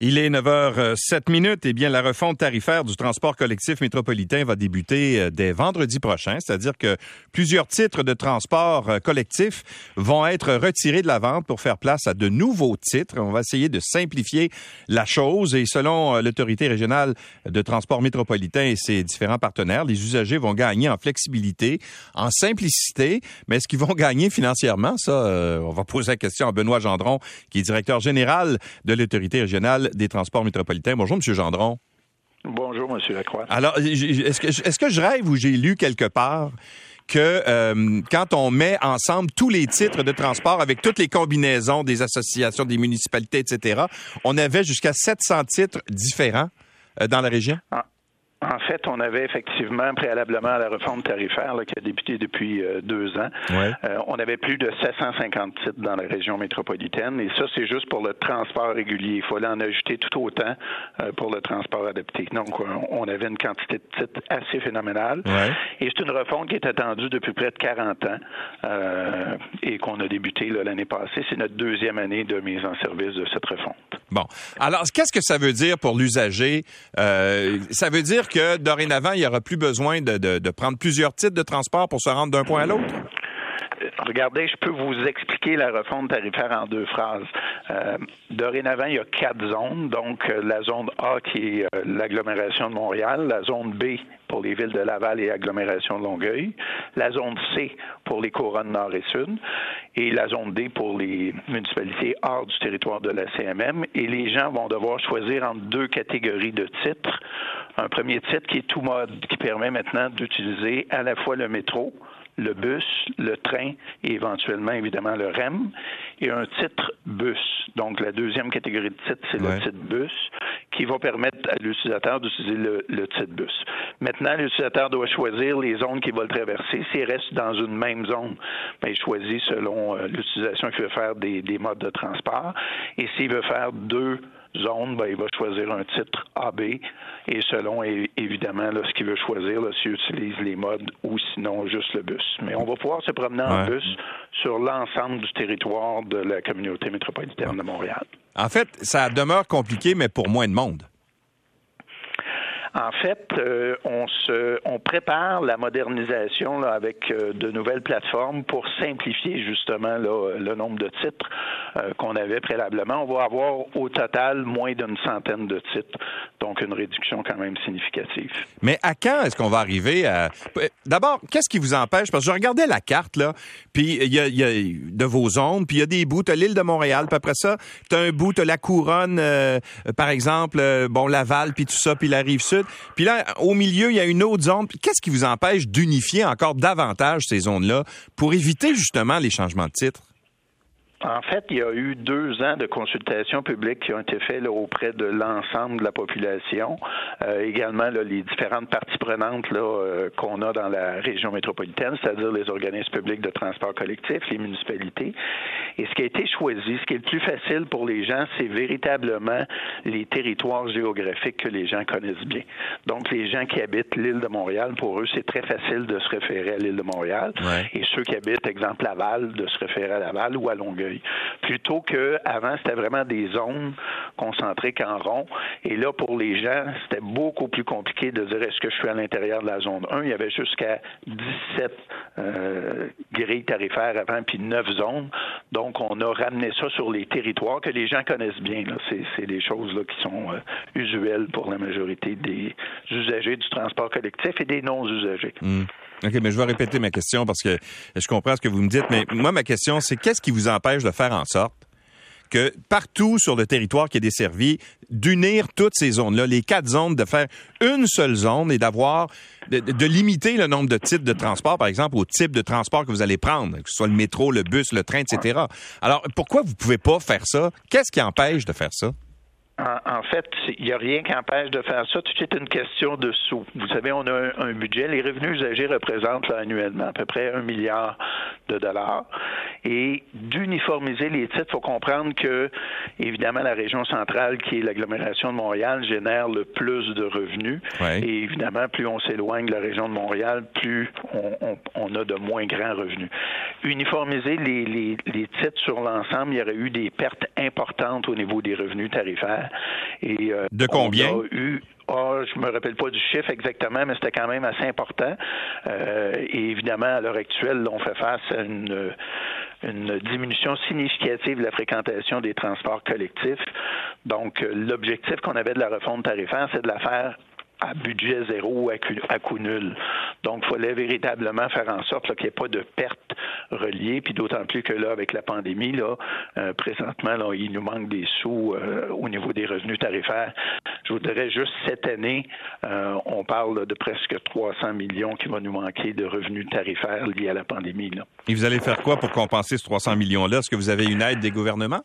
Il est 9h07 minutes. Eh bien, la refonte tarifaire du transport collectif métropolitain va débuter euh, dès vendredi prochain. C'est-à-dire que plusieurs titres de transport euh, collectif vont être retirés de la vente pour faire place à de nouveaux titres. On va essayer de simplifier la chose et selon euh, l'autorité régionale de transport métropolitain et ses différents partenaires, les usagers vont gagner en flexibilité, en simplicité, mais est-ce qu'ils vont gagner financièrement? Ça, on va poser la question à Benoît Gendron, qui est directeur général de l'autorité régionale des transports métropolitains. Bonjour, M. Gendron. Bonjour, M. Lacroix. Alors, est-ce que, est que je rêve ou j'ai lu quelque part que euh, quand on met ensemble tous les titres de transport avec toutes les combinaisons des associations, des municipalités, etc., on avait jusqu'à 700 titres différents euh, dans la région? Ah. En fait, on avait effectivement, préalablement à la réforme tarifaire qui a débuté depuis euh, deux ans, euh, on avait plus de 750 titres dans la région métropolitaine. Et ça, c'est juste pour le transport régulier. Il fallait en ajouter tout autant euh, pour le transport adapté. Donc, on avait une quantité de titres assez phénoménale. Et c'est une refonte qui est attendue depuis près de 40 ans et qu'on a débuté l'année passée. C'est notre deuxième année de mise en service de cette refonte. Bon. Alors, qu'est-ce que ça veut dire pour l'usager? ça veut dire que dorénavant, il n'y aura plus besoin de, prendre plusieurs titres de transport pour se rendre d'un point à l'autre? Regardez, je peux vous expliquer la refonte tarifaire en deux phrases. Euh, dorénavant, il y a quatre zones. Donc, euh, la zone A qui est euh, l'agglomération de Montréal, la zone B pour les villes de Laval et agglomération de Longueuil, la zone C pour les couronnes nord et sud, et la zone D pour les municipalités hors du territoire de la CMM. Et les gens vont devoir choisir entre deux catégories de titres un premier titre qui est tout mode, qui permet maintenant d'utiliser à la fois le métro, le bus, le train et éventuellement, évidemment, le REM, et un titre bus. Donc, la deuxième catégorie de titre, c'est le titre bus, qui va permettre à l'utilisateur d'utiliser le, titre bus. Maintenant, l'utilisateur doit choisir les zones qu'il va le traverser. S'il reste dans une même zone, ben, il choisit selon euh, l'utilisation qu'il veut faire des, des modes de transport. Et s'il veut faire deux zone, ben, il va choisir un titre AB et selon évidemment ce qu'il veut choisir, s'il utilise les modes ou sinon juste le bus. Mais on va pouvoir se promener en bus sur l'ensemble du territoire de la communauté métropolitaine de Montréal. En fait, ça demeure compliqué, mais pour moins de monde. En fait, euh, on se, on prépare la modernisation avec euh, de nouvelles plateformes pour simplifier justement le nombre de titres euh, qu'on avait préalablement. On va avoir au total moins d'une centaine de titres, donc une réduction quand même significative. Mais à quand est-ce qu'on va arriver à... D'abord, qu'est-ce qui vous empêche? Parce que je regardais la carte, là, puis il y a, de vos zones, puis il y a des bouts, tu l'île de Montréal, puis après ça, tu as un bout, tu la couronne, par exemple, bon, Laval, puis tout ça, puis la rive sud. Puis là, au milieu, il y a une autre zone. Qu'est-ce qui vous empêche d'unifier encore davantage ces zones-là pour éviter justement les changements de titre? En fait, il y a eu deux ans de consultations publiques qui ont été faites auprès de l'ensemble de la population, euh, également les différentes parties prenantes euh, qu'on a dans la région métropolitaine, c'est-à-dire les organismes publics de transport collectif, les municipalités. Et ce qui a été choisi, ce qui est le plus facile pour les gens, c'est véritablement les territoires géographiques que les gens connaissent bien. Donc, les gens qui habitent l'île de Montréal, pour eux, c'est très facile de se référer à l'île de Montréal. Et ceux qui habitent, exemple, Laval, de se référer à Laval ou à Longueuil. Plutôt que avant, c'était vraiment des zones concentriques en rond. Et là, pour les gens, c'était beaucoup plus compliqué de dire est-ce que je suis à l'intérieur de la zone 1. Il y avait jusqu'à 17 euh, grilles tarifaires avant, puis 9 zones. Donc, on a ramené ça sur les territoires que les gens connaissent bien. C'est des choses là, qui sont euh, usuelles pour la majorité des usagers du transport collectif et des non-usagers. Hmm. OK, mais je vais répéter ma question parce que je comprends ce que vous me dites, mais moi, ma question, c'est qu'est-ce qui vous empêche de faire en sorte que partout sur le territoire qui est desservi, d'unir toutes ces zones-là, les quatre zones, de faire une seule zone et d'avoir, de, limiter le nombre de types de transport, par exemple, au type de transport que vous allez prendre, que ce soit le métro, le bus, le train, etc. Alors, pourquoi vous pouvez pas faire ça? Qu'est-ce qui empêche de faire ça? En, fait, il n'y a rien qui empêche de faire ça. Tout est une question de sous. Vous savez, on a un, budget. Les revenus usagers représentent annuellement à peu près un milliard de dollars. Et d'uniformiser les titres, il faut comprendre que, évidemment, la région centrale, qui est l'agglomération de Montréal, génère le plus de revenus. Et évidemment, plus on s'éloigne de la région de Montréal, plus on, a de moins grands revenus. Uniformiser les titres sur l'ensemble, il y aurait eu des pertes importantes au niveau des revenus tarifaires. Et, de combien? On a eu Oh, je me rappelle pas du chiffre exactement, mais c'était quand même assez important. Euh, et évidemment, à l'heure actuelle, on fait face à une, une diminution significative de la fréquentation des transports collectifs. Donc, l'objectif qu'on avait de la refonte tarifaire, c'est de la faire à budget zéro, à coût nul. Donc, il fallait véritablement faire en sorte qu'il n'y ait pas de pertes reliées, puis d'autant plus que là, avec la pandémie, là, euh, présentement, là, il nous manque des sous euh, au niveau des revenus tarifaires. Je vous dirais juste cette année, euh, on parle de presque 300 millions qui vont nous manquer de revenus tarifaires liés à la pandémie. Là. Et vous allez faire quoi pour compenser ces 300 millions-là? Est-ce que vous avez une aide des gouvernements?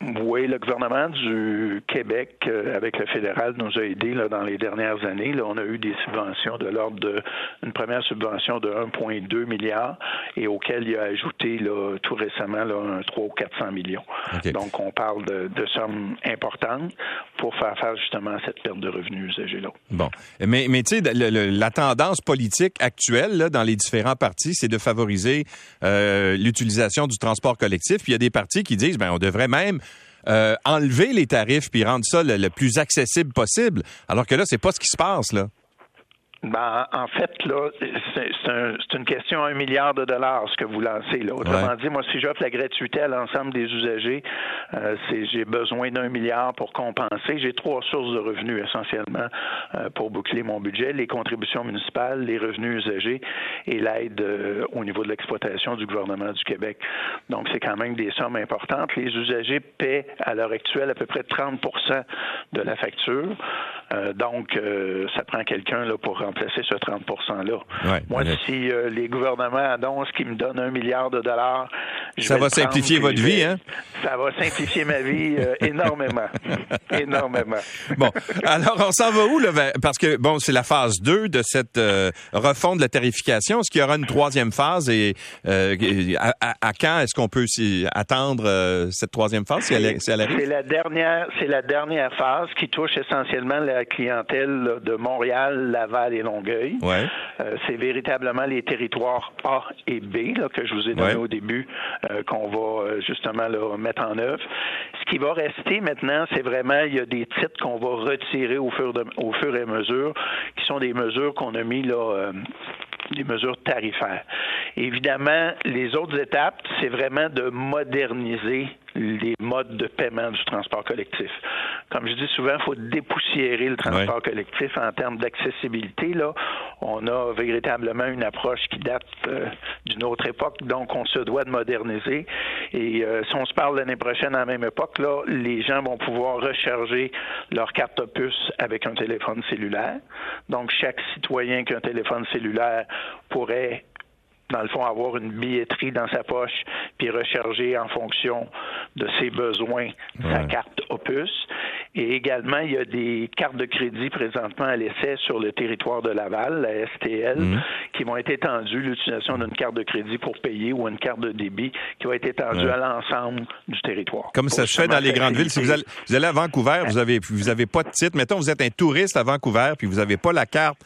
Oui, le gouvernement du Québec, euh, avec le fédéral, nous a aidés là, dans les dernières années. Là, on a eu des subventions de l'ordre de une première subvention de 1,2 milliard et auquel il a ajouté là, tout récemment là, un 3 ou 400 millions. Donc, on parle de, de, sommes importantes pour faire faire justement cette perte de revenus usagés-là. Bon. Mais, mais tu sais, la tendance politique actuelle là, dans les différents partis, c'est de favoriser euh, l'utilisation du transport collectif. Puis il y a des partis qui disent, ben on devrait même euh, enlever les tarifs puis rendre ça le, plus accessible possible. Alors que là, c'est pas ce qui se passe là. Ben, en fait, là, c'est un, une question à un milliard de dollars ce que vous lancez. Là. Autrement dit, moi, si j'offre la gratuité à l'ensemble des usagers, euh, j'ai besoin d'un milliard pour compenser. J'ai trois sources de revenus essentiellement euh, pour boucler mon budget les contributions municipales, les revenus usagers et l'aide euh, au niveau de l'exploitation du gouvernement du Québec. Donc, c'est quand même des sommes importantes. Les usagers paient à l'heure actuelle à peu près 30% de la facture. Euh, donc, ça prend quelqu'un là pour remplacer ce 30 %-là. Moi, si euh, les gouvernements annoncent qu'ils me donnent un milliard de dollars, ça va simplifier votre vie, hein? Ça va simplifier ma vie euh, énormément. énormément. Bon, alors on s'en va où, là? Parce que, bon, c'est la phase 2 de cette euh, refonte de la tarification. Est-ce qu'il y aura une troisième phase et à, quand est-ce qu'on peut attendre cette troisième phase si elle, si arrive? C'est la dernière, c'est la dernière phase qui touche essentiellement la clientèle de Montréal, Laval et Longueuil. Euh, c'est véritablement les territoires A et B que je vous ai donné au début euh, qu'on va euh, justement mettre en œuvre. Ce qui va rester maintenant, c'est vraiment il y a des titres qu'on va retirer au fur, au fur et à mesure, qui sont des mesures qu'on a mis là des mesures tarifaires. Évidemment, les autres étapes, c'est vraiment de moderniser les modes de paiement du transport collectif. Comme je dis souvent, il faut dépoussiérer le transport collectif en termes d'accessibilité. Là, on a véritablement une approche qui date euh, d'une autre époque, donc on se doit de moderniser. Et euh, si on se parle l'année prochaine à la même époque, là, les gens vont pouvoir recharger leur carte opus avec un téléphone cellulaire. Donc chaque citoyen qui a un téléphone cellulaire pourrait dans le fond, avoir une billetterie dans sa poche, puis recharger en fonction de ses besoins sa carte Opus. Et également, il y a des cartes de crédit présentement à l'essai sur le territoire de Laval, la STL, mhm. qui vont être étendues, l'utilisation d'une carte de crédit pour payer ou une carte de débit qui va être étendue à l'ensemble du territoire. Comme ça se fait dans les grandes villes. Si vous allez, vous allez à Vancouver, vous avez, vous avez pas de titre. Mettons, vous êtes un touriste à Vancouver, puis vous n'avez pas la carte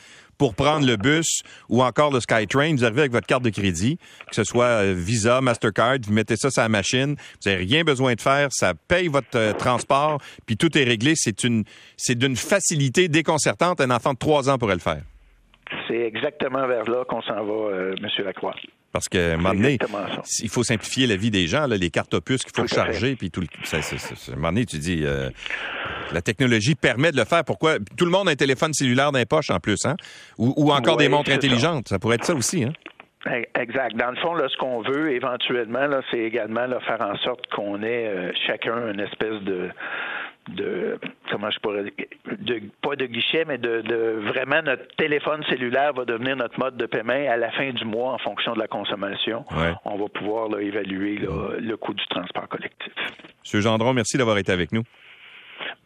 pour prendre le bus ou encore le SkyTrain, vous arrivez avec votre carte de crédit, que ce soit euh, Visa, Mastercard, vous mettez ça sur la machine, vous n'avez rien besoin de faire, ça paye votre euh, transport, puis tout est réglé. C'est une, c'est d'une facilité déconcertante. Un enfant de trois ans pourrait le faire. C'est exactement vers là qu'on s'en va, euh, M. Lacroix. Parce que, à il faut simplifier la vie des gens, là, les cartes opus qu'il faut charger, puis tout le, ça, à un moment donné, tu dis, euh, la technologie permet de le faire. Pourquoi? Tout le monde a un téléphone cellulaire dans les poches, en plus, hein? Ou, encore des montres intelligentes. Ça. pourrait être ça aussi, hein? Eh, exact. Dans le fond, là, ce qu'on veut éventuellement, là, c'est également là, faire en sorte qu'on ait euh, chacun une espèce de de comment je pourrais de pas de guichet mais de, de, vraiment notre téléphone cellulaire va devenir notre mode de paiement à la fin du mois en fonction de la consommation. On va pouvoir là, évaluer le coût du transport collectif. Monsieur Gendron, merci d'avoir été avec nous.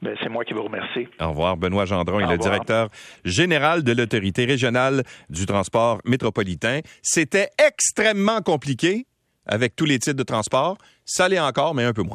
Ben, c'est moi qui vous remercie. Au revoir. Benoît Gendron est le directeur général de l'autorité régionale du transport métropolitain. C'était extrêmement compliqué avec tous les types de transport. Ça l'est encore, mais un peu moins.